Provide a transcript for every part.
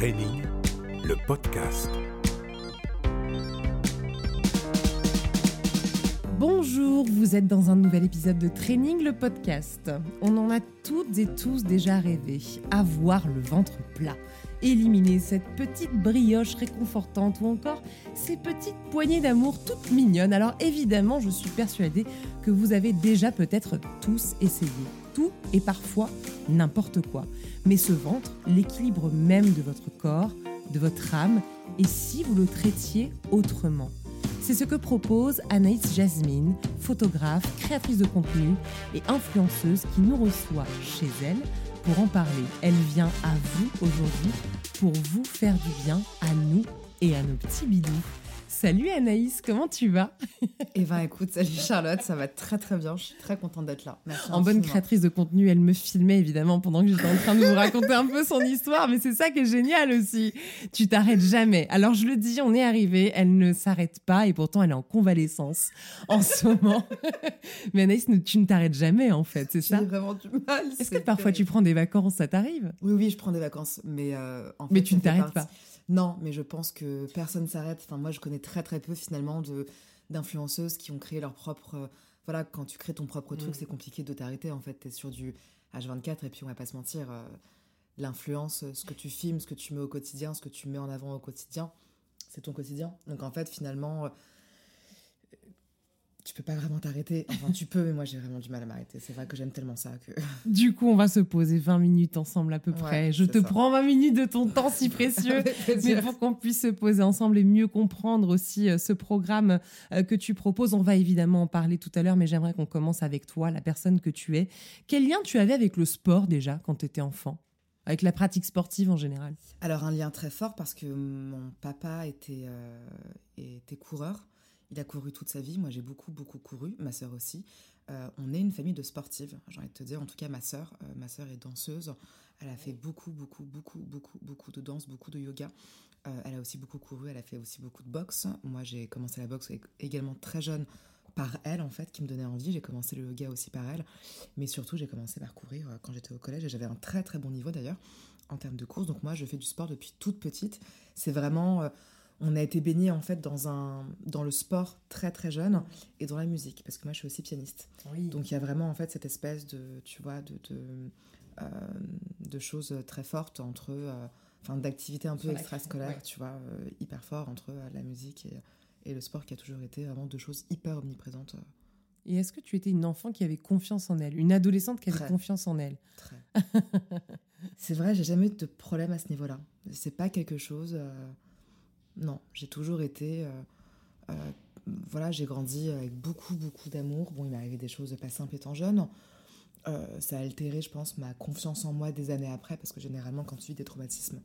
Training, le podcast. Bonjour, vous êtes dans un nouvel épisode de Training, le podcast. On en a toutes et tous déjà rêvé, avoir le ventre plat, éliminer cette petite brioche réconfortante ou encore ces petites poignées d'amour toutes mignonnes. Alors évidemment, je suis persuadée que vous avez déjà peut-être tous essayé. Tout et parfois n'importe quoi. Mais ce ventre, l'équilibre même de votre corps, de votre âme, et si vous le traitiez autrement c'est ce que propose Anaïs Jasmine, photographe, créatrice de contenu et influenceuse qui nous reçoit chez elle pour en parler. Elle vient à vous aujourd'hui pour vous faire du bien, à nous et à nos petits bidous. Salut Anaïs, comment tu vas Eh ben écoute, salut Charlotte, ça va très très bien, je suis très contente d'être là. Merci en bonne créatrice de contenu, elle me filmait évidemment pendant que j'étais en train de vous raconter un peu son histoire, mais c'est ça qui est génial aussi. Tu t'arrêtes jamais. Alors je le dis, on est arrivé, elle ne s'arrête pas et pourtant elle est en convalescence en ce moment. mais Anaïs, tu ne t'arrêtes jamais en fait, c'est ça J'ai vraiment du mal. Est-ce que parfois tu prends des vacances, ça t'arrive? Oui, oui, je prends des vacances, mais euh, en fait, Mais tu ne t'arrêtes pas non, mais je pense que personne s'arrête. Enfin, moi, je connais très très peu finalement de d'influenceuses qui ont créé leur propre. Euh, voilà, quand tu crées ton propre truc, mm. c'est compliqué de t'arrêter. En fait, t'es sur du H24 et puis on va pas se mentir, euh, l'influence, ce que tu filmes, ce que tu mets au quotidien, ce que tu mets en avant au quotidien, c'est ton quotidien. Donc en fait, finalement, euh, tu peux pas vraiment t'arrêter. Enfin, tu peux, mais moi j'ai vraiment du mal à m'arrêter. C'est vrai que j'aime tellement ça que. Du coup, on va se poser 20 minutes ensemble à peu près. Je te prends 20 minutes de ton temps si précieux, mais pour qu'on puisse se poser ensemble et mieux comprendre aussi euh, ce programme euh, que tu proposes. On va évidemment en parler tout à l'heure, mais j'aimerais qu'on commence avec toi, la personne que tu es. Quel lien tu avais avec le sport déjà quand tu étais enfant? Avec la pratique sportive en général? Alors un lien très fort parce que mon papa était, euh, était coureur il a couru toute sa vie. Moi, j'ai beaucoup, beaucoup couru. Ma sœur aussi. Euh, on est une famille de sportives, j'ai envie de te dire. En tout cas, ma sœur, euh, ma sœur est danseuse. Elle a fait beaucoup, beaucoup, beaucoup, beaucoup, beaucoup de danse, beaucoup de yoga. Euh, elle a aussi beaucoup couru. Elle a fait aussi beaucoup de boxe. Moi, j'ai commencé la boxe également très jeune par elle, en fait, qui me donnait envie. J'ai commencé le yoga aussi par elle. Mais surtout, j'ai commencé par courir quand j'étais au collège et j'avais un très, très bon niveau d'ailleurs en termes de course. Donc moi, je fais du sport depuis toute petite. C'est vraiment on a été baigné en fait dans un dans le sport très très jeune et dans la musique parce que moi je suis aussi pianiste. Donc il y a vraiment en fait cette espèce de tu vois de de, euh, choses très fortes entre euh, enfin d'activités un peu extrascolaires, tu vois, euh, hyper fort entre la musique et, et, le sport qui a toujours été vraiment deux choses hyper omniprésentes. Et est-ce que tu étais une enfant qui avait confiance en elle, une adolescente qui avait confiance en elle? Très. c'est vrai, j'ai jamais eu de problème à ce niveau-là. C'est pas quelque chose non, j'ai toujours été. Euh, euh, voilà, j'ai grandi avec beaucoup, beaucoup d'amour. Bon, il m'est arrivé des choses pas simples étant jeune. Euh, ça a altéré, je pense, ma confiance en moi des années après, parce que généralement, quand tu vis des traumatismes,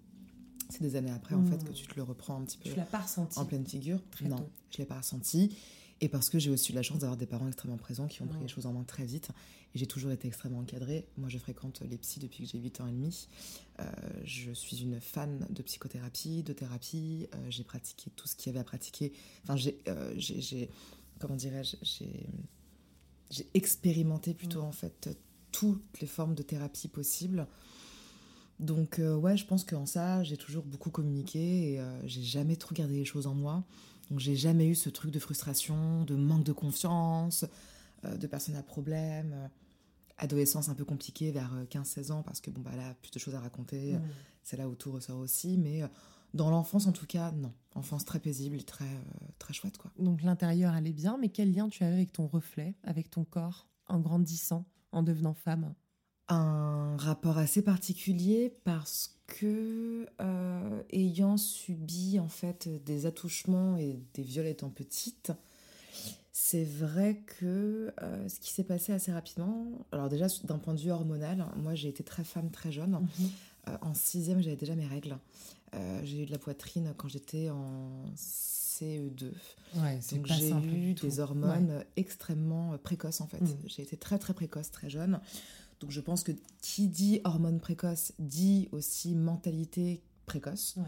c'est des années après, en fait, que tu te le reprends un petit peu. Tu l'as pas ressenti En pleine figure. non, je l'ai pas ressenti. Et parce que j'ai aussi eu la chance d'avoir des parents extrêmement présents qui ont pris les choses en main très vite. Et j'ai toujours été extrêmement encadrée. Moi, je fréquente les psys depuis que j'ai 8 ans et demi. Euh, je suis une fan de psychothérapie, de thérapie. Euh, j'ai pratiqué tout ce qu'il y avait à pratiquer. Enfin, j'ai. Euh, comment dirais-je J'ai expérimenté plutôt, en fait, toutes les formes de thérapie possibles. Donc, ouais, je pense qu'en ça, j'ai toujours beaucoup communiqué et j'ai jamais trop gardé les choses en moi. Donc j'ai jamais eu ce truc de frustration, de manque de confiance, euh, de personnes à problème. Euh, adolescence un peu compliquée vers 15-16 euh, ans parce que bon bah là plus de choses à raconter, mmh. c'est là où tout ressort aussi, mais dans l'enfance en tout cas non, enfance très paisible, très très chouette quoi. Donc l'intérieur allait bien, mais quel lien tu avais avec ton reflet, avec ton corps en grandissant, en devenant femme? Un rapport assez particulier parce que euh, ayant subi en fait des attouchements et des viols étant petite, c'est vrai que euh, ce qui s'est passé assez rapidement, alors déjà d'un point de vue hormonal, moi j'ai été très femme très jeune. Mhm. Euh, en sixième, j'avais déjà mes règles. j'ai eu de la poitrine quand j'étais en CE2. Donc j'ai eu des hormones extrêmement précoces en fait. Mhm. J'ai été très très précoce très jeune. Donc je pense que qui dit hormones précoces dit aussi mentalité précoce.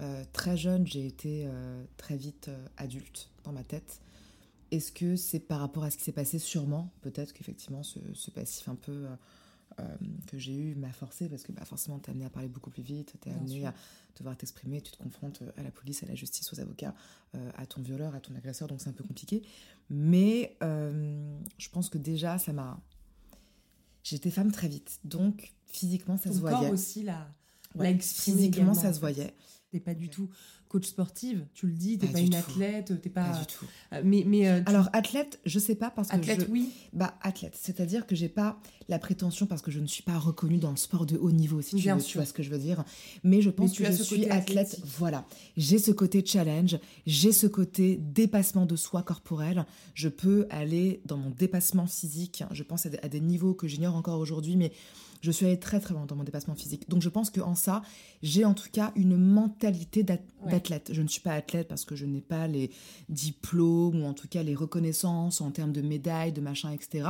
Euh, très jeune, j'ai été euh, très vite euh, adulte dans ma tête. Est-ce que c'est par rapport à ce qui s'est passé? Sûrement. Peut-être qu'effectivement, ce, passif un peu que j'ai eue m'a forcé parce que bah, forcément, t'es amené à parler beaucoup plus vite, t'es amené à devoir t'exprimer, tu te confrontes à la police, à la justice, aux avocats, à ton violeur, à ton agresseur, donc c'est un peu compliqué. Mais je pense que déjà, ça m'a. J'étais femme très vite, donc physiquement, ça Ton se corps voyait. aussi l'a Ouais, l'a exprimé Physiquement, ça se voyait. T'es pas du tout coach sportive, tu le dis, t'es Pas pas, une tout. athlète, t'es pas. Pas du tout. Euh, Mais, mais euh, tu- Alors, athlète, je sais pas parce que. athlète, je- oui. Bah, athlète, c'est-à-dire que j'ai pas la prétention parce que je ne suis pas reconnue dans le sport de haut niveau, si tu Bien veux, sûr. tu vois ce que je veux dire. Mais je pense que je suis athlète. Voilà, j'ai ce côté challenge, j'ai ce côté dépassement de soi corporel. Je peux aller dans mon dépassement physique. Je pense à des, à des niveaux que j'ignore encore aujourd'hui, mais je suis allée très très loin dans mon dépassement physique. Donc je pense qu'en ça, j'ai en tout cas une mentalité Ouais. d'athlète. Je ne suis pas athlète parce que je n'ai pas les diplômes ou en tout cas les reconnaissances en termes de médailles, de machin, etc.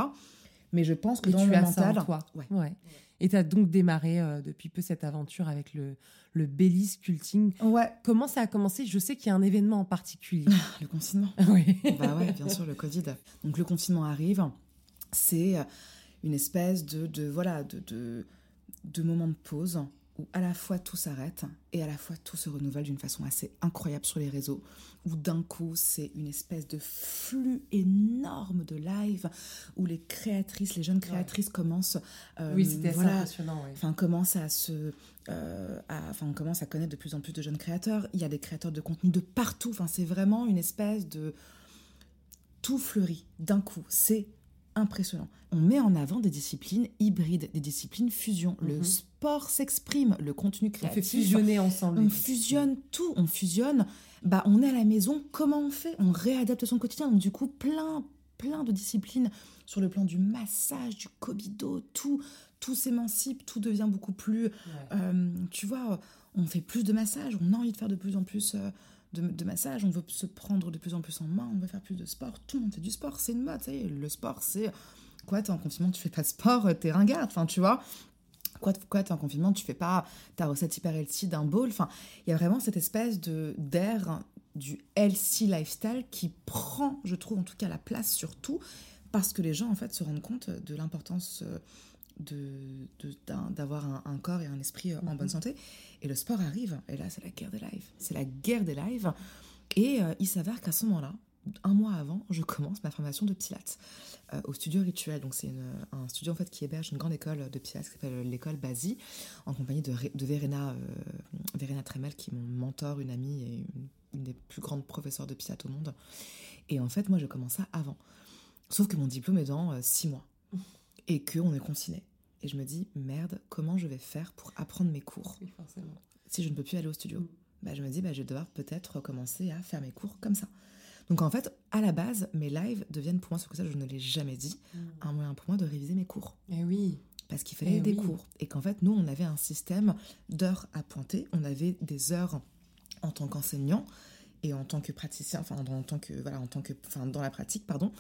Mais je pense que dans tu as mental, ça en toi. Ouais. Ouais. Et tu as donc démarré euh, depuis peu cette aventure avec le, le belly sculpting. ouais, Comment ça a commencé? Je sais qu'il y a un événement en particulier. le confinement. oui. bah ouais, bien sûr, le Covid. Donc le confinement arrive, c'est euh, une espèce de, de voilà de, de, de moment de pause où à la fois tout s'arrête et à la fois tout se renouvelle d'une façon assez incroyable sur les réseaux, où d'un coup c'est une espèce de flux énorme de live, où les créatrices, les jeunes créatrices commencent... euh, Oui, c'était assez voilà, impressionnant. ouais. Enfin, on commence à se, euh, à- enfin, on commence à connaître de plus en plus de jeunes créateurs. Il y a des créateurs de contenu de partout. Enfin, c'est vraiment une espèce de tout fleurit d'un coup. C'est impressionnant. On met en avant des disciplines hybrides, des disciplines fusion. Le Mhm. sport s'exprime, le contenu On fait créatif. fusionner ensemble. On fusionne tout, on fusionne. Bah, on est à la maison, comment on fait? On réadapte son quotidien. Donc, du coup, plein, plein de disciplines sur le plan du massage, du cobido, tout, tout s'émancipe, tout devient beaucoup plus. Ouais. euh, tu vois, on fait plus de massage, on a envie de faire de plus en plus euh, de, massage, on veut se prendre de plus en plus en main, on veut faire plus de sport. Tout le monde fait du sport, c'est une mode, ça y. Le sport, c'est. Quoi, t'es en confinement, tu fais pas de sport, euh, t'es ringarde, enfin, tu vois. Quoi, quoi t'es en confinement, tu fais pas ta recette hyper healthy d'un bowl. Enfin, il y a vraiment cette espèce de d'air du healthy lifestyle qui prend, je trouve en tout cas, la place sur tout, parce que les gens en fait se rendent compte de l'importance euh, de de- d'avoir un, un corps et un esprit euh, en bonne santé. Et le sport arrive, et là c'est la guerre des lives. C'est la guerre des lives. Et euh, il s'avère qu'à ce moment-là, un mois avant, je commence ma formation de Pilates euh, au studio Rituel. Donc c'est un studio en fait qui héberge une grande école de Pilates qui s'appelle l'école Basi, en compagnie de, Verena, euh, Verena Tremel, qui est mon mentor, une amie et une, une des plus grandes professeurs de Pilates au monde. Et en fait, moi, je commence ça avant. Sauf que mon diplôme est dans six mois et qu'on est confiné. Et je me dis, merde, comment je vais faire pour apprendre mes cours Oui, forcément. si je ne peux plus aller au studio Mm. bah, Je me dis, bah, je vais devoir peut-être commencer à faire mes cours comme ça. Donc en fait, à la base, mes lives deviennent pour moi, ce que ça, je ne l'ai jamais dit, un moyen pour moi de réviser mes cours. Et oui. Parce qu'il fallait Eh des oui. cours. Et qu'en fait, nous, on avait un système d'heures à pointer. On avait des heures en tant qu'enseignant et en tant que praticien, enfin, en tant que, voilà, en tant que, enfin, dans la pratique, pardon.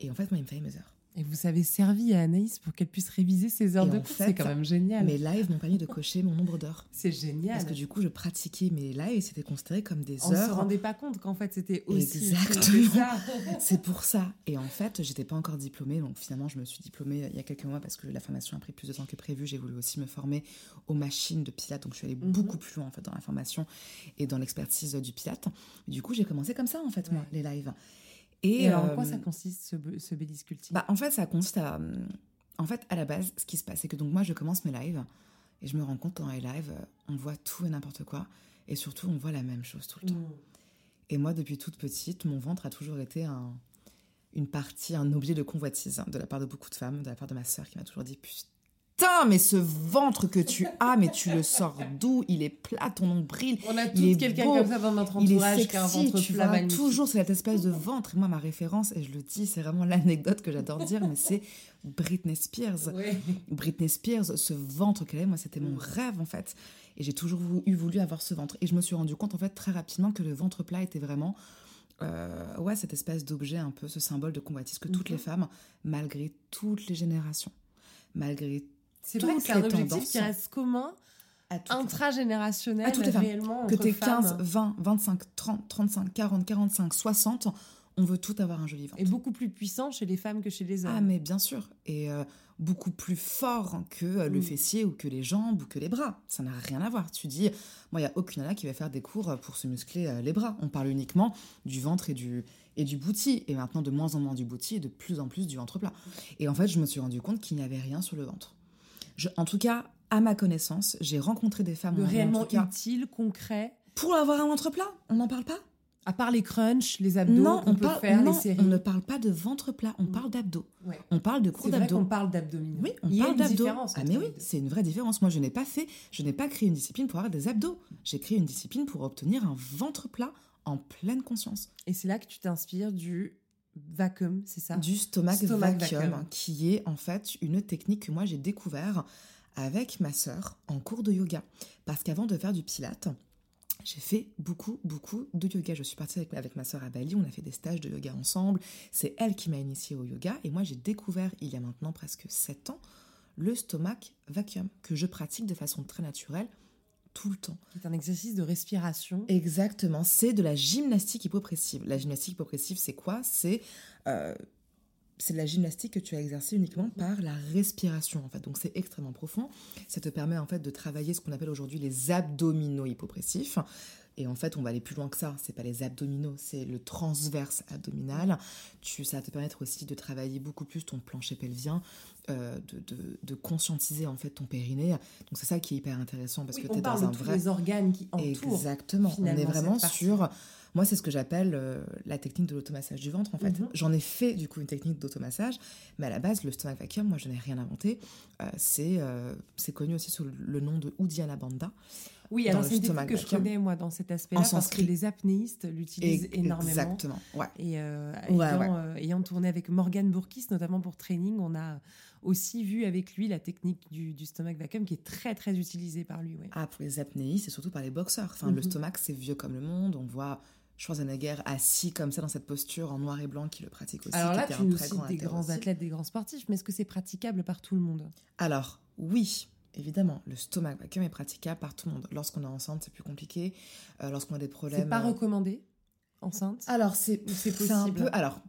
Et en fait, moi, il me fallait mes heures. Et vous avez servi à Anaïs pour qu'elle puisse réviser ses heures Et de cours. C'est quand même génial. Mes lives m'ont permis de cocher mon nombre d'heures. C'est génial. Parce que du coup, je pratiquais mes lives et c'était considéré comme des On ne se heures. rendait pas compte qu'en fait c'était aussi Exactement. c'est ça. C'est pour ça. Et en fait, j'étais pas encore diplômée, donc finalement, je me suis diplômée euh, il y a quelques mois parce que la formation a pris plus de temps que prévu. J'ai voulu aussi me former aux machines de Pilates, donc je suis allée Mhm. beaucoup plus loin en fait dans la formation et dans l'expertise euh, du Pilates. Du coup, j'ai commencé comme ça en fait, moi, les lives. Et, Et, alors en euh, quoi ça consiste ce, ce belly sculpting bah, en fait, ça consiste à. En fait, à la base, ce qui se passe, c'est que donc moi, je commence mes lives et je me rends compte dans les lives, euh, on voit tout et n'importe quoi. Et surtout, on voit la même chose tout le temps. Mm. Et moi, depuis toute petite, mon ventre a toujours été un, une partie, un objet de convoitise hein, de la part de beaucoup de femmes, de la part de ma sœur qui m'a toujours dit Putain, mais ce ventre que tu as, mais tu le sors d'où? Il est plat, ton nombril. On a est quelqu'un comme ça dans notre Il est entourage qui a un sexy, ventre tu vois. Toujours cette espèce de ventre. Et moi, ma référence, et je le dis, c'est vraiment l'anecdote que j'adore dire, mais c'est Britney Spears. Ouais. Britney Spears, ce ventre qu'elle avait, moi, c'était mon Mm. rêve en fait. Et j'ai toujours eu voulu avoir ce ventre. Et je me suis rendu compte en fait très rapidement que le ventre plat était vraiment, euh, ouais, cette espèce d'objet un peu, ce symbole de combattise que toutes Mhm. les femmes, malgré toutes les générations, malgré C'est vrai que toutes c'est un objectif qui reste commun, intragénérationnel, réellement que femmes. 15, 20, 25, 30, 35, 40, 45, 60, On veut tout avoir un joli ventre. Et beaucoup plus puissant chez les femmes que chez les hommes. Ah, mais bien sûr. Et euh, beaucoup plus fort que euh, le Mm. fessier ou que les jambes ou que les bras. Ça n'a rien à voir. Tu dis, moi, il n'y a aucune nana qui va faire des cours euh, pour se muscler euh, les bras. On parle uniquement du ventre et du, et du bouti. Et maintenant, de moins en moins du bouti et de plus en plus du ventre plat. Et en fait, je me suis rendu compte qu'il n'y avait rien sur le ventre. Je- en tout cas, à ma connaissance, j'ai rencontré des femmes en réellement utile, concret. pour avoir un ventre plat. On n'en parle pas? À part les crunchs, les abdos Non, on, peut parle, faire, non les séries. on ne parle pas de ventre plat, on Mm. parle d'abdos. Ouais. On parle de cours d'abdos. qu'on parle d'abdominaux. Oui, on Il y parle d'abdos. Ah mais oui, c'est une vraie différence. Moi, je n'ai pas fait, je n'ai pas créé une discipline pour avoir des abdos. J'ai créé une discipline pour obtenir un ventre plat en pleine conscience. Et c'est là que tu t'inspires du vacuum, c'est ça? Du stomac, Stomac vacuum, vacuum. qui est en fait une technique que moi j'ai découvert avec ma sœur en cours de yoga. Parce qu'avant de faire du pilate, j'ai fait beaucoup, beaucoup de yoga. Je suis partie avec, avec ma sœur à Bali, on a fait des stages de yoga ensemble. C'est elle qui m'a initiée au yoga. Et moi, j'ai découvert, il y a maintenant presque 7 ans, le stomac vacuum, que je pratique de façon très naturelle tout le temps. C'est un exercice de respiration. Exactement, c'est de la gymnastique hypopressive. La gymnastique hypopressive, c'est quoi? C'est euh, c'est de la gymnastique que tu as exercée uniquement par la respiration en fait. Donc c'est extrêmement profond. Ça te permet en fait de travailler ce qu'on appelle aujourd'hui les abdominaux hypopressifs. Et en fait, on va aller plus loin que ça. C'est pas les abdominaux, c'est le transverse abdominal. Tu, ça va te permettre aussi de travailler beaucoup plus ton plancher pelvien, euh, de, de- de conscientiser en fait ton périnée. Donc c'est ça qui est hyper intéressant parce Oui, que tu es parle dans de un tous vrai les organes qui entourent. Exactement. On est vraiment sur. Moi, c'est ce que j'appelle euh, la technique de l'automassage du ventre. En fait, Mhm. j'en ai fait du coup une technique d'automassage, mais à la base, le stomach vacuum, moi, je n'ai rien inventé. Euh, c'est connu aussi sous le- nom de Uddiyana Bandha. Oui, alors c'est une technique que je connais moi dans cet aspect-là parce que les apnéistes l'utilisent Et- énormément. Exactement. Ouais. Et euh, Ouais, ayant, ouais. euh, ayant tourné avec Morgan Bourkis, notamment pour training, on a aussi vu avec lui la technique du, du stomach vacuum qui est très très utilisée par lui. Ah, pour les apnéistes, c'est surtout par les boxeurs. Enfin, le Mhm. stomac, c'est vieux comme le monde. On voit Schwarzenegger assis comme ça dans cette posture en noir et blanc qui le pratique aussi. Alors qui là, tu nous cites des grands aussi. athlètes, des grands sportifs, mais est-ce que c'est praticable par tout le monde? Alors, oui, évidemment, le stomach vacuum est praticable par tout le monde. Lorsqu'on est enceinte, c'est plus compliqué. Euh, Lorsqu'on a des problèmes. C'est pas euh, recommandé enceinte? Alors, c'est un possible? peu. Alors,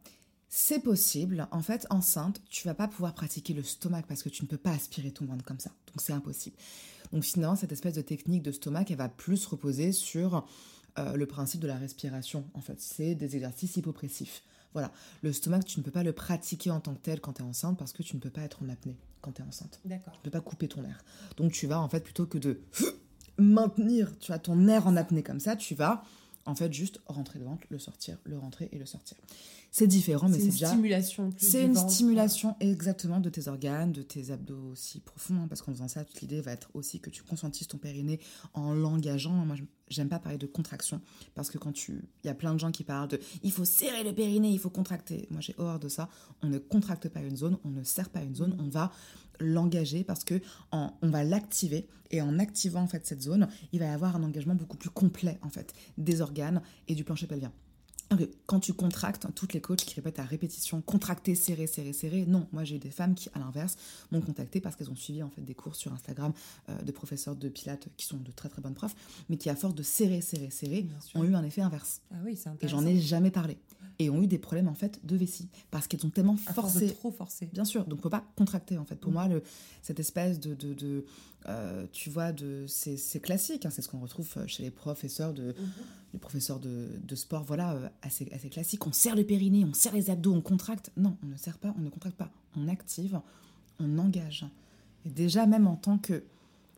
c'est possible. En fait, enceinte, tu vas pas pouvoir pratiquer le stomac parce que tu ne peux pas aspirer ton ventre comme ça. Donc, c'est impossible. Donc, finalement, cette espèce de technique de stomac, elle va plus reposer sur euh, le principe de la respiration. En fait, c'est des exercices hypopressifs. Voilà. Le stomac, tu ne peux pas le pratiquer en tant que tel quand tu es enceinte parce que tu ne peux pas être en apnée quand tu es enceinte. D'accord. Tu ne peux pas couper ton air. Donc, tu vas, en fait, plutôt que de maintenir tu as ton air en apnée comme ça, tu vas en fait juste rentrer le ventre, le sortir, le rentrer et le sortir. C'est différent, mais C'est c'est une déjà. stimulation. C'est une ventre. stimulation exactement de tes organes, de tes abdos aussi profonds, hein, parce qu'en faisant ça, toute l'idée va être aussi que tu conscientises ton périnée en l'engageant. Moi, je- j'aime pas parler de contraction, parce que quand tu. Il y a plein de gens qui parlent de il faut serrer le périnée, il faut contracter. Moi, j'ai horreur de ça. On ne contracte pas une zone, on ne serre pas une zone, on va l'engager parce que on va l'activer et en activant en fait cette zone, il va y avoir un engagement beaucoup plus complet en fait des organes et du plancher pelvien. Quand tu contractes, toutes les coachs qui répètent à répétition, contracter, serrer, serrer, serrer, non. Moi, j'ai eu des femmes qui, à l'inverse, m'ont contacté parce qu'elles ont suivi en fait des cours sur Instagram euh, de professeurs de pilates qui sont de très très bonnes profs, mais qui, à force de serrer, serrer, serrer, ont eu un effet inverse. Ah oui, c'est Et j'en ai jamais parlé. Et ont eu des problèmes en fait de vessie parce qu'elles ont tellement À force de forcé trop forcer. Bien sûr, donc on peut pas contracter en fait. Pour Mm. moi, le, cette espèce de, de, de, euh, tu vois, de, c'est, classique, hein, c'est ce qu'on retrouve chez les professeurs de, les professeurs de, de sport, voilà, euh, assez, assez classique. On serre le périnée, on serre les abdos, on contracte. Non, on ne serre pas, on ne contracte pas. On active, on engage. Et déjà, même en tant que,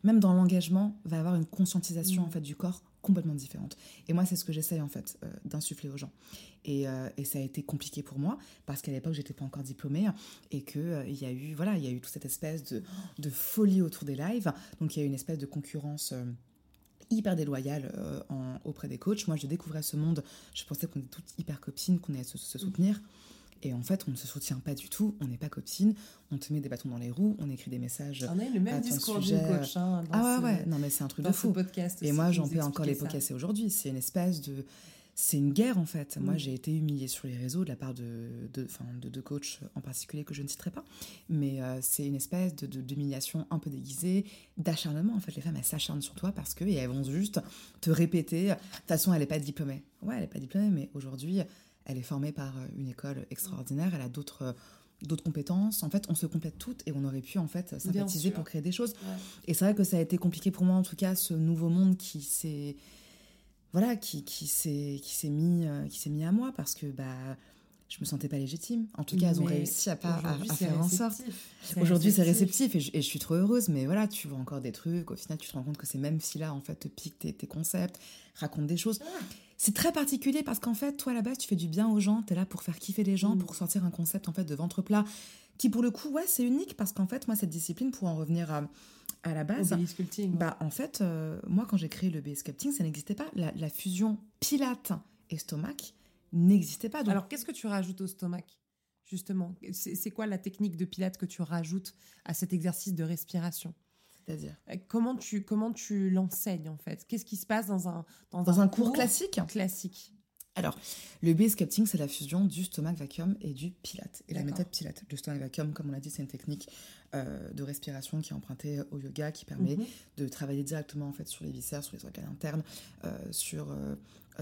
même dans l'engagement, va y avoir une conscientisation Mm. en fait du corps complètement différente. Et moi, c'est ce que j'essaye en fait euh, d'insuffler aux gens. Et, euh, et ça a été compliqué pour moi parce qu'à l'époque, j'étais pas encore diplômée et que euh, il y a eu voilà, il y a eu toute cette espèce de, de folie autour des lives. Donc il y a eu une espèce de concurrence. Hyper déloyale euh, en- auprès des coachs. Moi, je découvrais ce monde, je pensais qu'on était toutes hyper copines, qu'on allait se, se soutenir. Et en fait, on ne se soutient pas du tout, on n'est pas copines, on te met des bâtons dans les roues, on écrit des messages. On a eu le même discours sujet, du coach hein, dans Ah ce, ouais, ouais, non mais c'est un truc de fou. podcast. Et moi, j'en peux encore expliquait ça. l'époquer aujourd'hui. C'est une espèce de. C'est une guerre en fait. Moi, Mm. j'ai été humiliée sur les réseaux de la part de de, enfin, de, de coachs en particulier que je ne citerai pas. Mais euh, c'est une espèce de d'humiliation un peu déguisée, d'acharnement. En fait, les femmes, elles s'acharnent sur toi parce que et elles vont juste te répéter. De toute façon, elle n'est pas diplômée. Ouais, elle n'est pas diplômée, mais aujourd'hui, elle est formée par euh, une école extraordinaire, elle a d'autres euh, d'autres compétences. En fait, on se complète toutes et on aurait pu en fait sympathiser pour créer des choses. Ouais. Et c'est vrai que ça a été compliqué pour moi, en tout cas, ce nouveau monde qui s'est voilà, qui, qui s'est qui s'est mis euh, qui s'est mis à moi parce que bah je me sentais pas légitime. En tout cas, elles ont Mais réussi à pas à, aujourd'hui, à c'est faire en sorte. Aujourd'hui, c'est réceptif et je, et je suis trop heureuse, mais voilà, tu vois encore des trucs. Au final, tu te rends compte que ces mêmes filles-là, en fait, te piquent tes, tes concepts, racontent des choses. C'est très particulier parce qu'en fait, toi, à la base, tu fais du bien aux gens, tu es là pour faire kiffer les gens, Mm. pour sortir un concept, en fait, de ventre plat, qui, pour le coup, ouais, c'est unique parce qu'en fait, moi, cette discipline, pour en revenir à, à la base, Belly sculpting. bah, en fait, euh, moi, quand j'ai créé le base sculpting, ça n'existait pas. La, la fusion pilate et stomac n'existait pas. Donc, Alors, qu'est-ce que tu rajoutes au stomac Justement, c'est quoi la technique de Pilates que tu rajoutes à cet exercice de respiration? C'est-à-dire Euh, Comment tu, comment tu l'enseignes en fait? Qu'est-ce qui se passe dans un, dans un cours classique? classique Alors, le base sculpting, c'est la fusion du stomach vacuum et du pilate. Et la méthode pilate. Le stomach vacuum, comme on l'a dit, c'est une technique euh, de respiration qui est empruntée au yoga, qui permet Mhm. de travailler directement en fait sur les viscères, sur les organes internes, euh, sur euh,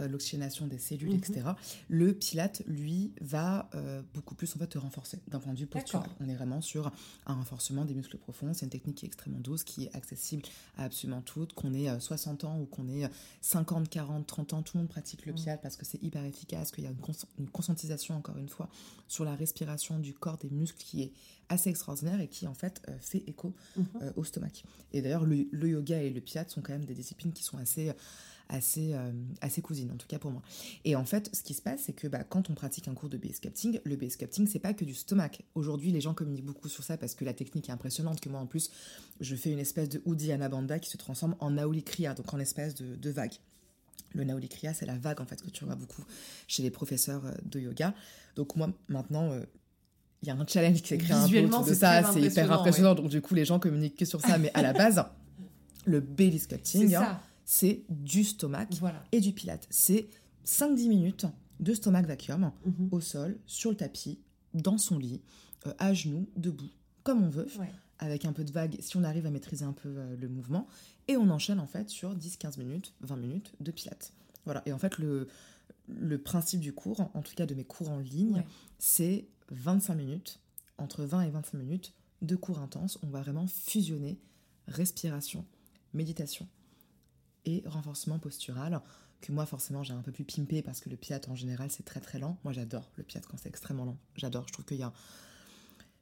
l'oxygénation des cellules, Mhm. etc. Le pilate, lui, va euh, beaucoup plus en fait te renforcer d'un point de vue postural. On est vraiment sur un renforcement des muscles profonds. C'est une technique qui est extrêmement douce, qui est accessible à absolument toutes. Qu'on ait euh, 60 ans ou qu'on ait euh, 50, 40, 30 ans, tout le monde pratique le Mhm. pilate parce que c'est hyper efficace, qu'il y a une, cons- une conscientisation encore une fois sur la respiration du corps, des muscles qui est assez extraordinaire et qui en fait euh, fait écho Mhm. euh, au stomac. Et d'ailleurs, le, le yoga et le pilate sont quand même des disciplines qui sont assez, assez, euh, cousines, en tout cas pour moi. Et en fait, ce qui se passe, c'est que bah, quand on pratique un cours de base sculpting, le base sculpting, c'est pas que du stomac. Aujourd'hui, les gens communiquent beaucoup sur ça parce que la technique est impressionnante, que moi en plus, je fais une espèce de Uddiyana Bandha qui se transforme en Nauli Kriya, donc en espèce de, de vague. Le Nauli Kriya, c'est la vague en fait que tu vois beaucoup chez les professeurs euh, de yoga. Donc moi, maintenant, euh, il y a un challenge qui s'est créé un peu autour de c'est ça, c'est hyper impressionnant. Donc du coup, les gens communiquent que sur ça, mais à la base, le belly C'est sculpting, hein. C'est du stomac Voilà. et du pilate. C'est 5-10 minutes de stomac vacuum Mhm. au sol, sur le tapis, dans son lit, euh, à genoux, debout, comme on veut, Ouais. avec un peu de vague si on arrive à maîtriser un peu euh, le mouvement. Et on enchaîne en fait sur 10-15 minutes, 20 minutes de pilate. Voilà. Et en fait, le, le principe du cours, en tout cas de mes cours en ligne, Ouais. c'est 25 minutes, entre 20 et 25 minutes de cours intenses. On va vraiment fusionner respiration, méditation et renforcement postural que moi forcément j'ai un peu plus pimpé parce que le pilates en général c'est très très lent. Moi j'adore le pilates quand c'est extrêmement lent. J'adore. Je trouve qu'il y a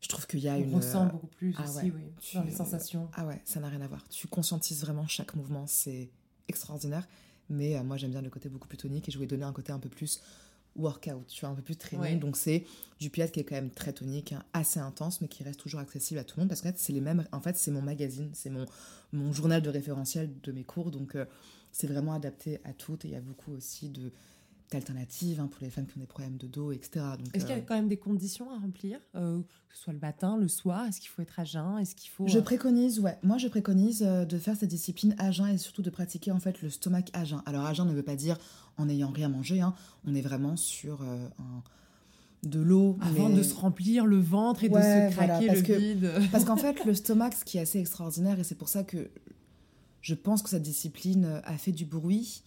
je trouve qu'il y a On une ressent beaucoup plus ah aussi, ouais. oui, Tu- dans les sensations. ah ouais, ça n'a rien à voir. Tu conscientises vraiment chaque mouvement, c'est extraordinaire. Mais euh, moi, j'aime bien le côté beaucoup plus tonique et je voulais donner un côté un peu plus workout, tu vois, un peu plus training. Ouais. Donc c'est du pilates qui est quand même très tonique, hein, assez intense, mais qui reste toujours accessible à tout le monde parce que en fait, c'est les mêmes. En fait, c'est mon magazine, c'est mon mon journal de référentiel de mes cours, donc euh, c'est vraiment adapté à toutes. Et il y a beaucoup aussi de d'alternatives hein, pour les femmes qui ont des problèmes de dos, etc. Est-ce qu'il y euh, a quand même des conditions à remplir euh, Que ce soit le matin, le soir? Est-ce qu'il faut être à jeun? Est-ce qu'il faut. Je euh, préconise, ouais. Moi, je préconise euh, de faire cette discipline à jeun et surtout de pratiquer en fait le stomac à jeun. Alors, à jeun ne veut pas dire en n'ayant rien mangé. hein. On est vraiment sur euh, un- de l'eau. Avant mais- de se remplir le ventre et Ouais, de se voilà, craquer parce le que- vide. Parce qu'en fait, le stomac, ce qui est assez extraordinaire, et c'est pour ça que je pense que cette discipline euh, a fait du bruit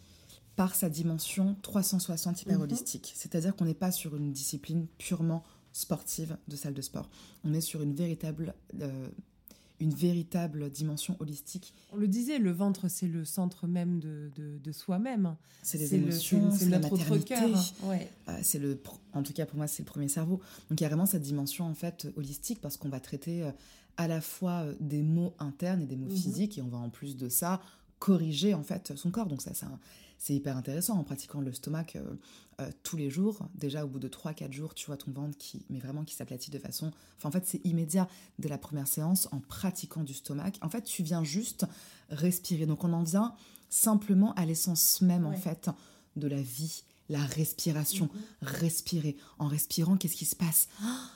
par sa dimension 360 hyper Mhm. holistique. C'est-à-dire qu'on n'est pas sur une discipline purement sportive de salle de sport. On est sur une véritable, euh, une véritable dimension holistique. On le disait, le ventre, c'est le centre même de, de, de soi-même. C'est les émotions, c'est- notre autre cœur. hein. Ouais. Euh, c'est le, en tout cas pour moi, c'est le premier cerveau. Donc il y a vraiment cette dimension en fait holistique parce qu'on va traiter euh, à la fois des mots internes et des mots Mhm. physiques et on va en plus de ça corriger en fait son corps. Donc ça, c'est un- c'est hyper intéressant en pratiquant le stomac euh, euh, tous les jours. Déjà au bout de 3-4 jours, tu vois ton ventre qui, mais vraiment qui s'aplatit de façon. Enfin en fait, c'est immédiat dès la première séance en pratiquant du stomac. En fait, tu viens juste respirer. Donc on en vient simplement à l'essence même en fait de la vie, la respiration Mhm. respirer. En respirant, qu'est-ce qui se passe? Ah,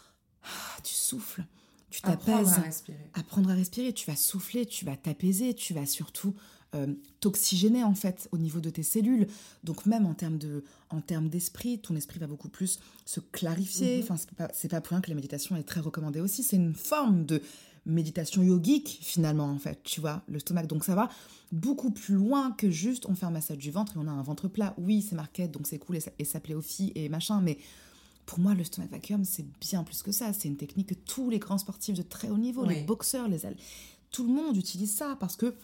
Tu souffles, tu Apprendre t'apaises. à respirer. Apprendre à respirer, tu vas souffler, tu vas t'apaiser, tu vas surtout euh, t'oxygéner en fait au niveau de tes cellules. Donc même en termes de, en termes d'esprit, ton esprit va beaucoup plus se clarifier. Mhm. Enfin, c'est pas, pas pour rien que la méditation est très recommandée aussi. C'est une forme de méditation yogique finalement en fait, tu vois, le stomac. Donc ça va beaucoup plus loin que juste on fait un massage du ventre et on a un ventre plat. Oui, c'est marqué, donc c'est cool et ça, et ça plaît aux filles et machin, mais pour moi, le stomach vacuum, c'est bien plus que ça. C'est une technique que tous les grands sportifs de très haut niveau, les boxeurs, les tout le monde utilise ça parce que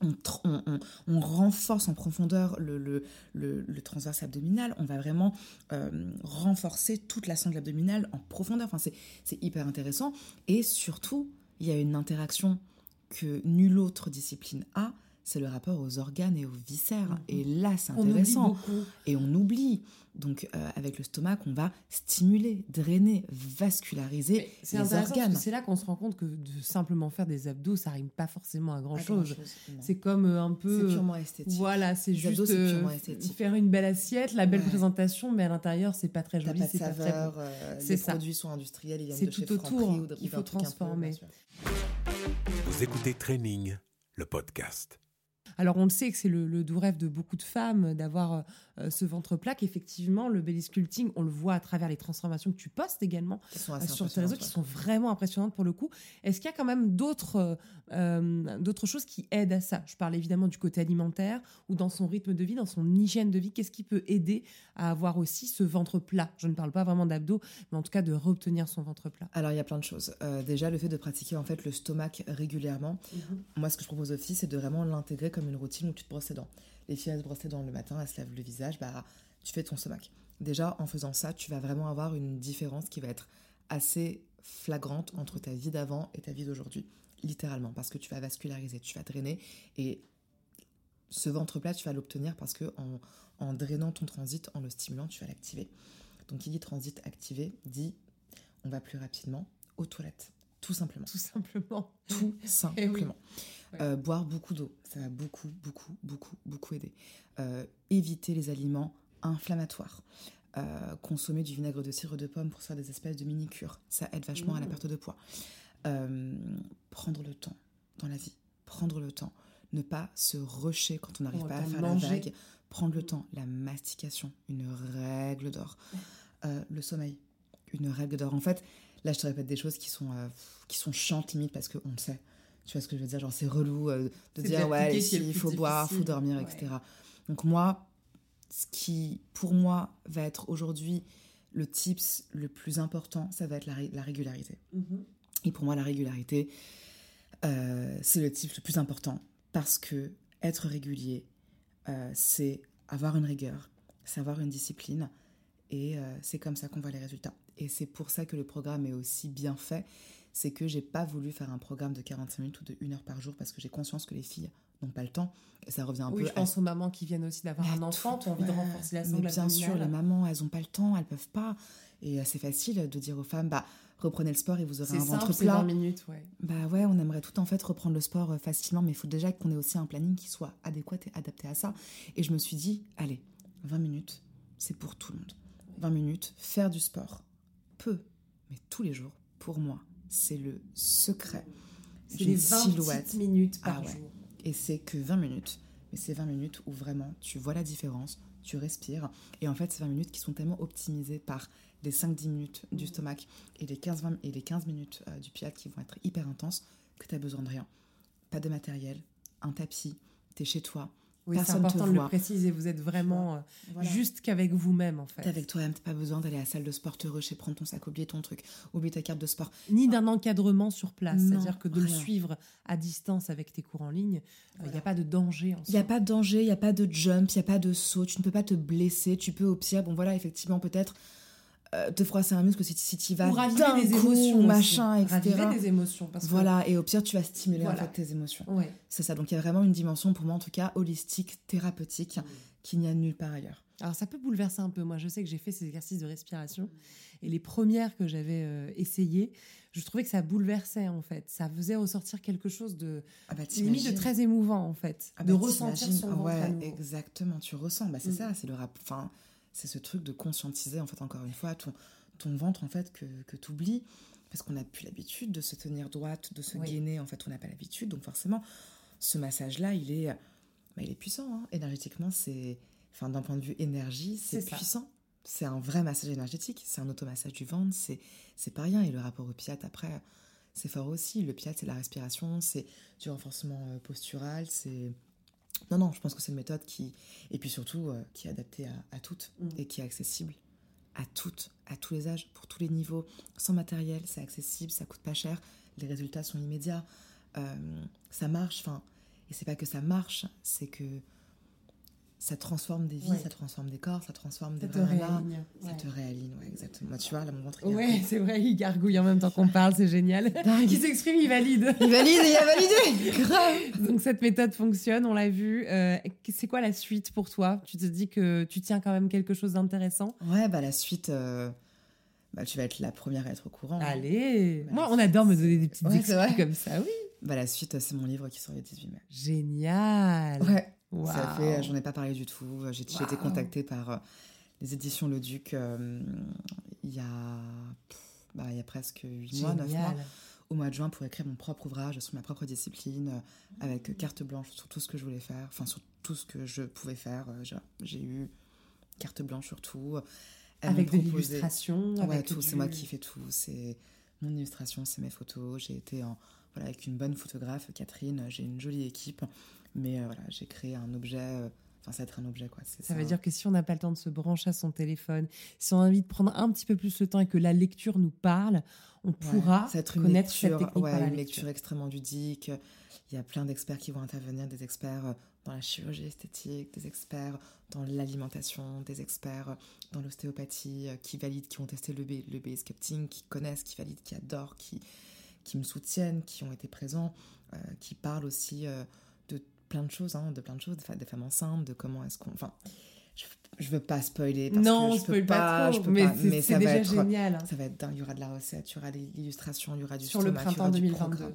on, renforce en profondeur le, le, le- le transverse abdominal. On va vraiment euh, renforcer toute la sangle abdominale en profondeur. Enfin, c'est hyper intéressant. Et surtout, il y a une interaction que nulle autre discipline a. C'est le rapport aux organes et aux viscères. Mhm. Et là, c'est On oublie intéressant beaucoup. et on oublie. Donc euh, avec le stomac, on va stimuler, drainer, vasculariser les organes. c'est là qu'on se rend compte que de simplement faire des abdos, ça rime pas forcément à grand chose. C'est comme euh, un peu. C'est euh, purement esthétique. Voilà, c'est Les abdos, juste c'est euh, purement esthétique. faire une belle assiette, la belle Ouais. présentation, mais à l'intérieur, c'est pas très T'as joli, pas de c'est pas très saveur, bon. euh, C'est les ça. produits sont industriels, ils viennent C'est de chez tout autour Franprix ou de- qu'il ou d'un faut peu, transformer. Vous écoutez Training, le podcast. Alors on le sait que c'est le, le doux rêve de beaucoup de femmes d'avoir euh, ce ventre plat. Qu'effectivement, le belly sculpting, on le voit à travers les transformations que tu postes également euh, sur tes réseaux, qui sont vraiment impressionnantes pour le coup. Est-ce qu'il y a quand même d'autres euh, d'autres choses qui aident à ça? Je parle évidemment du côté alimentaire ou dans son rythme de vie, dans son hygiène de vie. Qu'est-ce qui peut aider à avoir aussi ce ventre plat? Je ne parle pas vraiment d'abdos, mais en tout cas de reobtenir son ventre plat. Alors il y a plein de choses. Déjà le fait de pratiquer en fait le stomac régulièrement. Moi ce que je propose filles c'est de vraiment l'intégrer comme une routine où tu te brosses les dents. Les filles elles se brossent les dents le matin, elles se lavent le visage, bah tu fais ton stomac. Déjà en faisant ça tu vas vraiment avoir une différence qui va être assez flagrante entre ta vie d'avant et ta vie d'aujourd'hui. Littéralement parce que tu vas vasculariser, tu vas drainer et ce ventre plat tu vas l'obtenir parce que en, en drainant ton transit, en le stimulant tu vas l'activer. Donc qui dit transit activé dit on va plus rapidement aux toilettes, tout simplement. Tout simplement. Tout simplement. Ouais. Euh, boire beaucoup d'eau, ça va beaucoup, beaucoup, beaucoup, beaucoup aider. Euh, éviter les aliments inflammatoires. Euh, consommer du vinaigre de cidre de pomme pour faire des espèces de mini-cures, ça aide vachement à la Mmh. perte de poids. Prendre le temps dans la vie, prendre le temps, ne pas se rusher quand on n'arrive pas à faire la vague, prendre le temps, la mastication, une règle d'or. Le sommeil, une règle d'or. En fait, là, je te répète des choses qui sont, qui sont chiantes limite parce qu'on le sait. Tu vois ce que je veux dire? Genre, c'est relou euh, de dire, ouais, il faut boire, il faut dormir, Ouais. etc. Donc, moi, ce qui, pour moi, va être aujourd'hui le tips le plus important, ça va être la, ré- la régularité. Et pour moi, la régularité, euh, c'est le type le plus important parce que être régulier, euh, c'est avoir une rigueur, c'est avoir une discipline et euh, c'est comme ça qu'on voit les résultats. Et c'est pour ça que le programme est aussi bien fait. C'est que j'ai pas voulu faire un programme de 45 minutes ou de 1 heure par jour parce que j'ai conscience que les filles n'ont pas le temps. Et ça revient un Oui, peu je pense aux mamans qui viennent aussi d'avoir un enfant, qui ont envie de renforcer la mais sangle bien sûr, les mamans, elles n'ont pas le temps, elles peuvent pas. Et euh, c'est facile de dire aux femmes, bah, reprenez le sport et vous aurez un ventre simple, c'est plat. 20 minutes, ouais. Bah ouais, on aimerait tout en fait reprendre le sport euh, facilement, mais il faut déjà qu'on ait aussi un planning qui soit adéquat et adapté à ça. Et je me suis dit, allez, 20 minutes, c'est pour tout le monde. 20 minutes, faire du sport, peu, mais tous les jours, pour moi, c'est le secret C'est les 20 silhouette. minutes par Ah ouais. jour. Et c'est que 20 minutes. Mais c'est 20 minutes où vraiment tu vois la différence, tu respires. Et en fait, c'est 20 minutes qui sont tellement optimisées par les 5-10 minutes du Mhm. stomac et les 15, 20 et les 15 minutes euh, du pilates qui vont être hyper intenses que tu as besoin de rien. Pas de matériel, un tapis, tu es chez toi. Oui, c'est important de le préciser. Vous êtes vraiment euh, Voilà. juste qu'avec vous-même, en fait. T'es avec toi-même, t'as pas besoin d'aller à la salle de sport te rusher, prendre ton sac, oublier ton truc, oublier ta carte de sport. Ni d'un encadrement sur place. C'est-à-dire que de le suivre à distance avec tes cours en ligne, euh, il n'y Voilà. a pas de danger en Il n'y a pas de danger, il n'y a pas de jump, il n'y a pas de saut, tu ne peux pas te blesser, tu peux au pire, bon voilà, effectivement, peut-être euh, te froisser un muscle si, si tu vas d'un des coup, émotions. machin, aussi. etc. Raviver des émotions. Parce que- Voilà, et au pire, tu vas stimuler Voilà. en fait tes émotions. Ouais. C'est ça, donc il y a vraiment une dimension, pour moi en tout cas, holistique, thérapeutique, Mm. qu'il n'y a nulle part ailleurs. Alors ça peut bouleverser un peu. Moi, je sais que j'ai fait ces exercices de respiration et les premières que j'avais euh, essayées, je trouvais que ça bouleversait en fait. Ça faisait ressortir quelque chose de Ah bah limite de très émouvant en fait, Ah de bah, ressentir son ventre ouais, exactement, tu ressens. Bah, c'est Mm. ça, c'est le rap. Enfin, c'est ce truc de conscientiser, en fait, encore une fois, ton, ton ventre, en fait, que, que tu oublies. Parce qu'on n'a plus l'habitude de se tenir droite, de se Oui. gainer. En fait, on n'a pas l'habitude. Donc, forcément, ce massage-là, il est bah, il est puissant. hein. Énergétiquement, c'est. Enfin, d'un point de vue énergie, c'est puissant. C'est un vrai massage énergétique. C'est un automassage du ventre. C'est c'est pas rien. Et le rapport au pilates, après, c'est fort aussi. Le pilates, c'est la respiration, c'est du renforcement euh, postural. C'est. Non, non, je pense que c'est une méthode qui. Et puis surtout, euh, qui est adaptée à, à toutes Mm. et qui est accessible à toutes, à tous les âges, pour tous les niveaux, sans matériel, c'est accessible, ça coûte pas cher, les résultats sont immédiats, euh, ça marche, enfin, et c'est pas que ça marche, c'est que ça transforme des vies, Ouais. ça transforme des corps, ça transforme Ça des te vrais nanas, réaligne. ça Ouais. te réaligne, ouais, exactement. Moi, tu vois, là, mon ventre, il Ouais, c'est vrai, il gargouille en même temps qu'on parle, c'est génial. Il s'exprime, il valide. Il valide, il a validé Grave Donc cette méthode fonctionne, on l'a vu. Euh, c'est quoi la suite pour toi? Tu te dis que tu tiens quand même quelque chose d'intéressant? Ouais, bah la suite, euh, bah, tu vas être la première à être au courant. hein. Allez Bah, Moi, on adore me donner des petites Ouais, comme ça, oui. Bah la suite, c'est mon livre qui sort le 18 mai. Génial Ouais, Ça fait, j'en ai pas parlé du tout. J'ai j'ai été contactée par euh, les éditions Le Duc euh, il y a, pff, bah, il y a presque 8 mois, 9 mois, au mois de juin pour écrire mon propre ouvrage sur ma propre discipline, euh, avec carte blanche sur tout ce que je voulais faire, enfin sur tout ce que je pouvais faire. euh, j'ai- eu carte blanche sur tout. Avec de l'illustration, Ouais, avec tout, du- c'est moi qui fais tout. C'est mon illustration, c'est mes photos. J'ai été en, voilà, avec une bonne photographe, Catherine. J'ai une jolie équipe. Mais euh, voilà, j'ai créé un objet. euh, Enfin, ça va être un objet, quoi. Ça veut dire que si on n'a pas le temps de se brancher à son téléphone, si on a envie de prendre un petit peu plus le temps et que la lecture nous parle, on pourra ça être connaître lecture, cette technique ouais, par la une lecture. lecture extrêmement ludique. Il y a plein d'experts qui vont intervenir, des experts euh, dans la chirurgie esthétique, des experts dans l'alimentation, des experts dans l'ostéopathie, qui valident, qui ont testé le, B- le base sculpting, qui connaissent, qui valident, qui adorent, qui, qui me soutiennent, qui ont été présents, euh, qui parlent aussi euh, plein de choses, hein, de plein de choses, des des femmes enceintes, de comment est-ce qu'on... Enfin, je, je veux pas spoiler parce non, que je peux spoil pas, je trop, peux mais pas, mais ça va déjà être génial. hein. ça va être dingue, il y aura de la recette, il y aura de l'illustration, il y aura du Sur le printemps aura du 2022.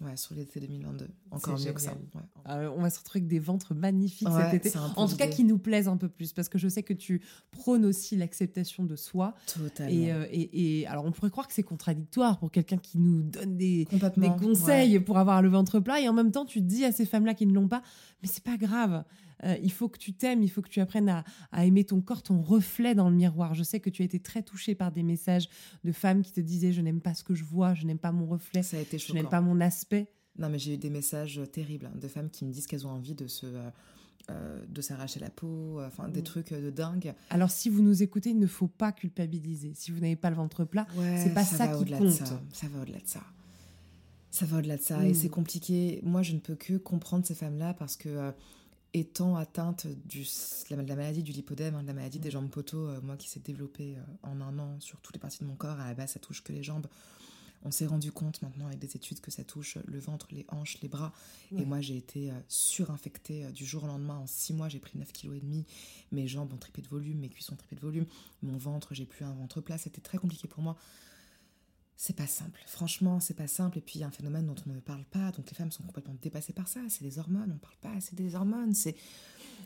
Ouais, sur l'été 2022. Encore mieux que ça. Ouais. Euh, on va se retrouver avec des ventres magnifiques Ouais, cet été. En tout cas, qui nous plaisent un peu plus, parce que je sais que tu prônes aussi l'acceptation de soi. Totalement. Et, euh, et, et- alors, on pourrait croire que c'est contradictoire pour quelqu'un qui nous donne des, conseils ouais. pour avoir le ventre plat, et en même temps, tu dis à ces femmes-là qui ne l'ont pas, mais c'est pas grave. Euh, il faut que tu t'aimes, il faut que tu apprennes à, à aimer ton corps, ton reflet dans le miroir. Je sais que tu as été très touchée par des messages de femmes qui te disaient je n'aime pas ce que je vois, je n'aime pas mon reflet, Ça a été je n'aime pas mon aspect. Non, mais j'ai eu des messages euh, terribles hein, de femmes qui me disent qu'elles ont envie de se. euh, euh, de s'arracher la peau, euh, enfin des Mm. trucs de dingue. Alors, si vous nous écoutez, il ne faut pas culpabiliser. Si vous n'avez pas le ventre plat, Ouais, C'est pas ça va qui au-delà compte. De ça. ça va au-delà de ça. Ça va au-delà de ça. Et Mm. c'est compliqué. Moi, je ne peux que comprendre ces femmes-là parce que, euh, étant atteinte du, de la, maladie du lipodème, hein, de la maladie Mm. des jambes poteaux, euh, moi qui s'est développée euh, en un an sur toutes les parties de mon corps, à la base, ça touche que les jambes. On s'est rendu compte maintenant avec des études que ça touche le ventre, les hanches, les bras. Ouais. Et moi, j'ai été euh, surinfectée du jour au lendemain. En six mois, j'ai pris 9 kg et demi. Mes jambes ont triplé de volume, mes cuisses ont triplé de volume. Mon ventre, j'ai plus un ventre plat. C'était très compliqué pour moi. C'est pas simple. Franchement, c'est pas simple. Et puis, il y a un phénomène dont on ne parle pas. Donc, les femmes sont complètement dépassées par ça. C'est les hormones. On parle pas assez des hormones. C'est.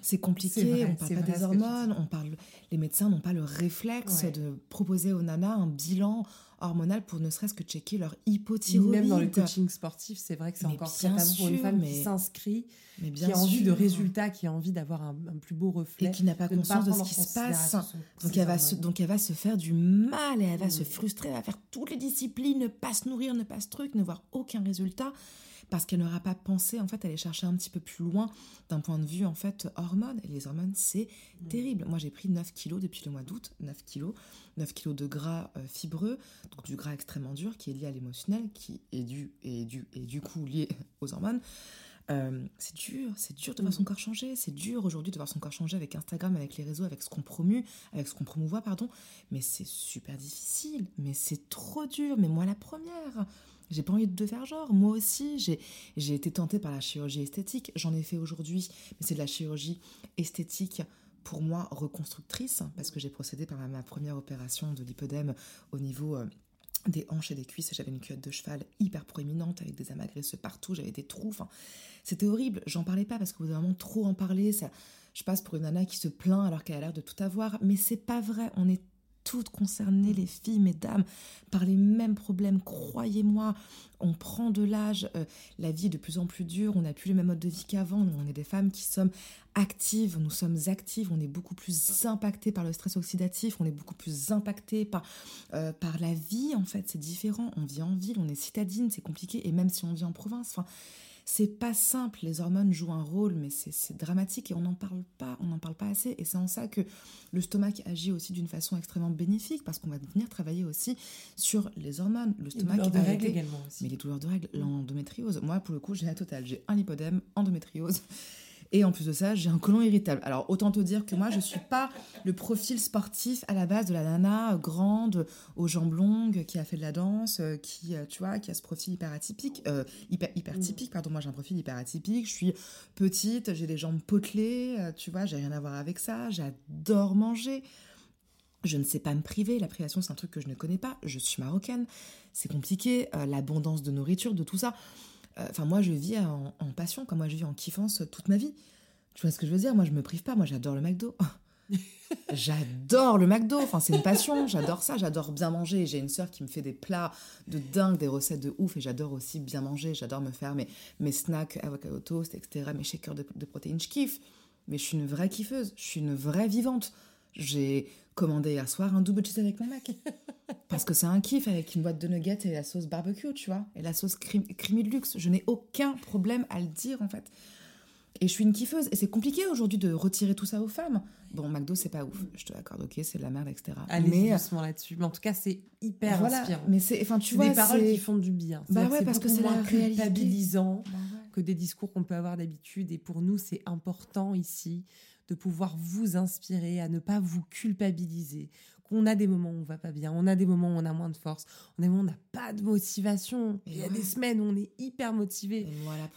C'est compliqué, vrai, on parle pas des hormones, on parle, les médecins n'ont pas le réflexe Ouais. de proposer aux nanas un bilan hormonal pour ne serait-ce que checker leur hypothyroïde. même dans le coaching sportif, c'est vrai que c'est encore très tabou pour une femme qui mais- s'inscrit, Mais qui a envie de résultats, qui a envie d'avoir un, un plus beau reflet. et qui n'a pas de conscience de ce qui se passe. Donc elle, va se, donc elle va se faire du mal et elle va Mm. se frustrer, elle va faire toutes les disciplines, ne pas se nourrir, ne pas ce truc, ne voir aucun résultat parce qu'elle n'aura pas pensé en fait aller chercher un petit peu plus loin d'un point de vue en fait hormones. Et les hormones c'est terrible. Moi j'ai pris 9 kilos depuis le mois d'août, 9 kilos, 9 kilos de gras euh, fibreux, donc du gras extrêmement dur qui est lié à l'émotionnel, qui est dû et du et du coup lié aux hormones. Euh, c'est dur, c'est dur de voir Mm. son corps changer, c'est dur aujourd'hui de voir son corps changer avec Instagram, avec les réseaux, avec ce qu'on promue, avec ce qu'on promouvoit, pardon. Mais c'est super difficile, mais c'est trop dur, mais moi la première. J'ai pas envie de faire genre, moi aussi, j'ai été tentée par la chirurgie esthétique, j'en ai fait aujourd'hui, mais c'est de la chirurgie esthétique pour moi reconstructrice, parce que j'ai procédé par ma, première opération de lipodème au niveau euh, des hanches et des cuisses, j'avais une culotte de cheval hyper proéminente avec des amas partout, j'avais des trous, c'était horrible, j'en parlais pas parce que vous avez vraiment trop en parler, ça, je passe pour une nana qui se plaint alors qu'elle a l'air de tout avoir, mais c'est pas vrai, on est toutes concernées, les filles, mesdames, par les mêmes problèmes. Croyez-moi, on prend de l'âge, euh, la vie est de plus en plus dure, on n'a plus le même mode de vie qu'avant. On est des femmes qui sommes actives, nous sommes actives, on est beaucoup plus impacté par le stress oxydatif, on est beaucoup plus impacté par, euh, par la vie, en fait, c'est différent. On vit en ville, on est citadine, c'est compliqué, et même si on vit en province, enfin c'est pas simple, les hormones jouent un rôle, mais c'est dramatique et on n'en parle pas, on n'en parle pas assez. Et c'est en ça que le stomac agit aussi d'une façon extrêmement bénéfique, parce qu'on va venir travailler aussi sur les hormones. Le stomac les douleurs de règles également aussi. Mais les douleurs de règles, l'endométriose. Moi, pour le coup, j'ai la totale. J'ai un lipodème, endométriose. Et en plus de ça, j'ai un colon irritable. Alors autant te dire que moi, je suis pas le profil sportif à la base de la nana grande, aux jambes longues, qui a fait de la danse, euh, qui, euh, tu vois, qui a ce profil hyper atypique, euh, hyper, hyper typique. Pardon, moi j'ai un profil hyper atypique. Je suis petite, j'ai des jambes potelées, tu vois, j'ai rien à voir avec ça. J'adore manger. Je ne sais pas me priver. La privation, c'est un truc que je ne connais pas. Je suis marocaine. C'est compliqué. L'abondance de nourriture, de tout ça. Euh, enfin, moi, je vis en, passion, comme moi, je vis en kiffance toute ma vie. Tu vois ce que je veux dire? Moi, je me prive pas. Moi, j'adore le McDo. j'adore le McDo. Enfin, c'est une passion. J'adore ça. J'adore bien manger. J'ai une sœur qui me fait des plats de dingue, des recettes de ouf. Et j'adore aussi bien manger. J'adore me faire mes, mes snacks, avocado toast, etc. Mes shakers de, de protéines. Je kiffe. Mais je suis une vraie kiffeuse. Je suis une vraie vivante. J'ai commandé hier soir un double cheese avec mon mec. Parce que c'est un kiff avec une boîte de nuggets et la sauce barbecue, tu vois. Et la sauce creamy de luxe. Je n'ai aucun problème à le dire, en fait. Et je suis une kiffeuse. Et c'est compliqué aujourd'hui de retirer tout ça aux femmes. Bon, McDo, c'est pas ouf. Je te l'accorde, ok, c'est de la merde, etc. Allez mais doucement là-dessus. Mais en tout cas, c'est hyper voilà, inspirant. Mais c'est, enfin, tu vois, des paroles qui font du bien. Bah ouais, parce que c'est moins culpabilisant bah que des discours qu'on peut avoir d'habitude. Et pour nous, c'est important ici de pouvoir vous inspirer à ne pas vous culpabiliser, qu'on a des moments où on va pas bien, on a des moments où on a moins de force, on a des moments où on n'a pas de motivation. Il y a des semaines où on est hyper motivé,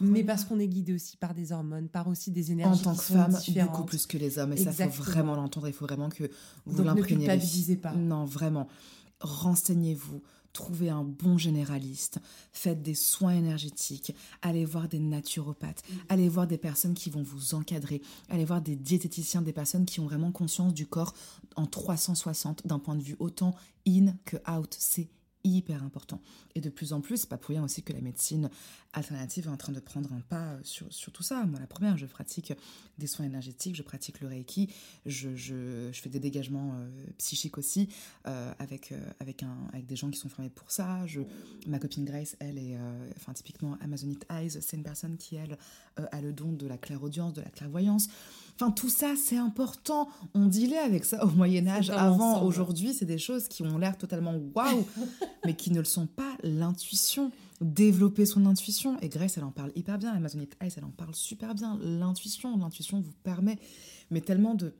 mais parce qu'on est guidé aussi par des hormones, par aussi des énergies. En tant que femme, beaucoup plus que les hommes, et ça faut vraiment l'entendre. Il faut vraiment que vous l'imprégniez. Ne culpabilisez pas. Non, vraiment. Renseignez-vous trouvez un bon généraliste, faites des soins énergétiques, allez voir des naturopathes, mm. allez voir des personnes qui vont vous encadrer, allez voir des diététiciens, des personnes qui ont vraiment conscience du corps en 360 d'un point de vue autant in que out. C'est hyper important. Et de plus en plus, c'est pas pour rien aussi que la médecine alternative est en train de prendre un pas sur, sur tout ça. Moi, la première, je pratique des soins énergétiques, je pratique le Reiki, je, je, je fais des dégagements euh, psychiques aussi euh, avec, euh, avec, un, avec des gens qui sont formés pour ça. Je, ma copine Grace, elle est, enfin, typiquement Amazonite Eyes, c'est une personne qui, elle, a le don de la clairaudience, de la clairvoyance. Enfin, tout ça, c'est important. On dealait avec ça au Moyen-Âge. Avant, aujourd'hui, c'est des choses qui ont l'air totalement waouh, mais qui ne le sont pas. L'intuition, développer son intuition. Et Grace, elle en parle hyper bien. Amazonite Ice, elle en parle super bien. L'intuition, l'intuition vous permet, mais tellement de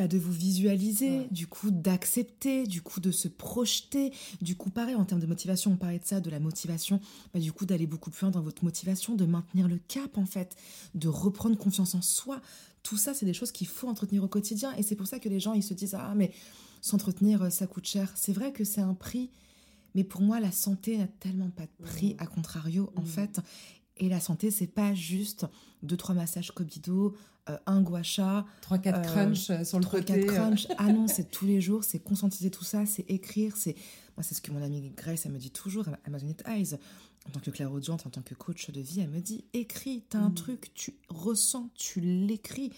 bah, de vous visualiser, du coup d'accepter, du coup de se projeter, du coup pareil en termes de motivation, on parlait de ça, de la motivation, bah, du coup d'aller beaucoup plus loin dans votre motivation, de maintenir le cap en fait, de reprendre confiance en soi. Tout ça, c'est des choses qu'il faut entretenir au quotidien et c'est pour ça que les gens ils se disent ah mais s'entretenir euh, ça coûte cher. C'est vrai que c'est un prix, mais pour moi la santé n'a tellement pas de prix, à contrario en fait. Et la santé, c'est pas juste deux trois massages Kobido, euh, un gua sha, trois quatre euh, crunch euh, sur le 3 4 crunch. ah non, c'est tous les jours, c'est conscientiser tout ça, c'est écrire, c'est moi c'est ce que mon amie Grace elle me dit toujours Amazonite Eyes en tant que clairaudiente, en tant que coach de vie, elle me dit écris, t'as un mm. truc, tu ressens, tu l'écris.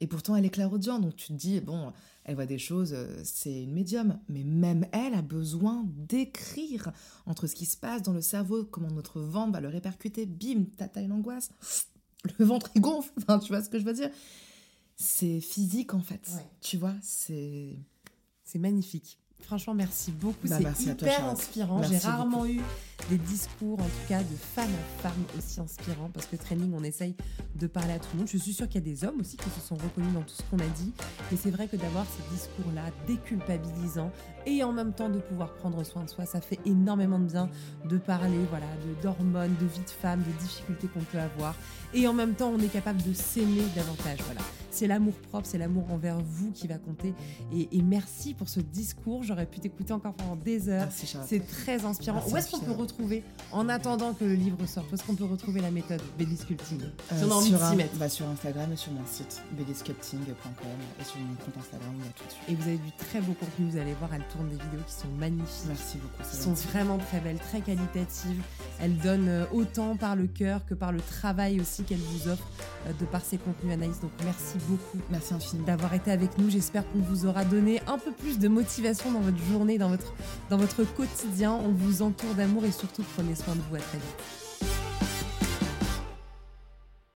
Et pourtant, elle est clairaudiente, donc tu te dis, bon, elle voit des choses, c'est une médium, mais même elle a besoin d'écrire entre ce qui se passe dans le cerveau, comment notre ventre va le répercuter, bim, t'as une angoisse, le ventre il gonfle, enfin, tu vois ce que je veux dire? C'est physique en fait, tu vois, c'est... C'est magnifique. Franchement, merci beaucoup. Bah, c'est hyper inspirant. J'ai rarement eu des discours, en tout cas, de femme à femme aussi inspirants, parce que training, on essaye de parler à tout le monde. Je suis sûre qu'il y a des hommes aussi qui se sont reconnus dans tout ce qu'on a dit. Mais c'est vrai que d'avoir ces discours-là déculpabilisants et en même temps de pouvoir prendre soin de soi, ça fait énormément de bien de parler, voilà, d'hormones, de vie de femme, de difficultés qu'on peut avoir. Et en même temps, on est capable de s'aimer davantage. Voilà. c'est l'amour propre, c'est l'amour envers vous qui va compter. Et, et merci pour ce discours. J'aurais pu t'écouter encore pendant des heures. C'est très inspirant. Merci, Où est-ce qu'on peut retrouver, en attendant que le livre sorte, où est-ce qu'on peut retrouver la méthode Belly Sculpting? Si Euh, on a envie sur, de s'y un- mettre. bah, sur Instagram et sur mon site bellysculpting.com et sur mon compte Instagram, il y a tout dessus. Et vous avez du très beau contenu, vous allez voir, elle tourne des vidéos qui sont magnifiques. Merci beaucoup. qui sont vraiment très belles, très qualitatives. Elle donne euh, autant par le cœur que par le travail aussi qu'elle vous offre euh, de par ses contenus Anaïs. Donc merci beaucoup Merci infiniment. d'avoir été avec nous. J'espère qu'on vous aura donné un peu plus de motivation dans votre journée, dans votre, dans votre quotidien. On vous entoure d'amour et surtout prenez soin de vous. À très vite.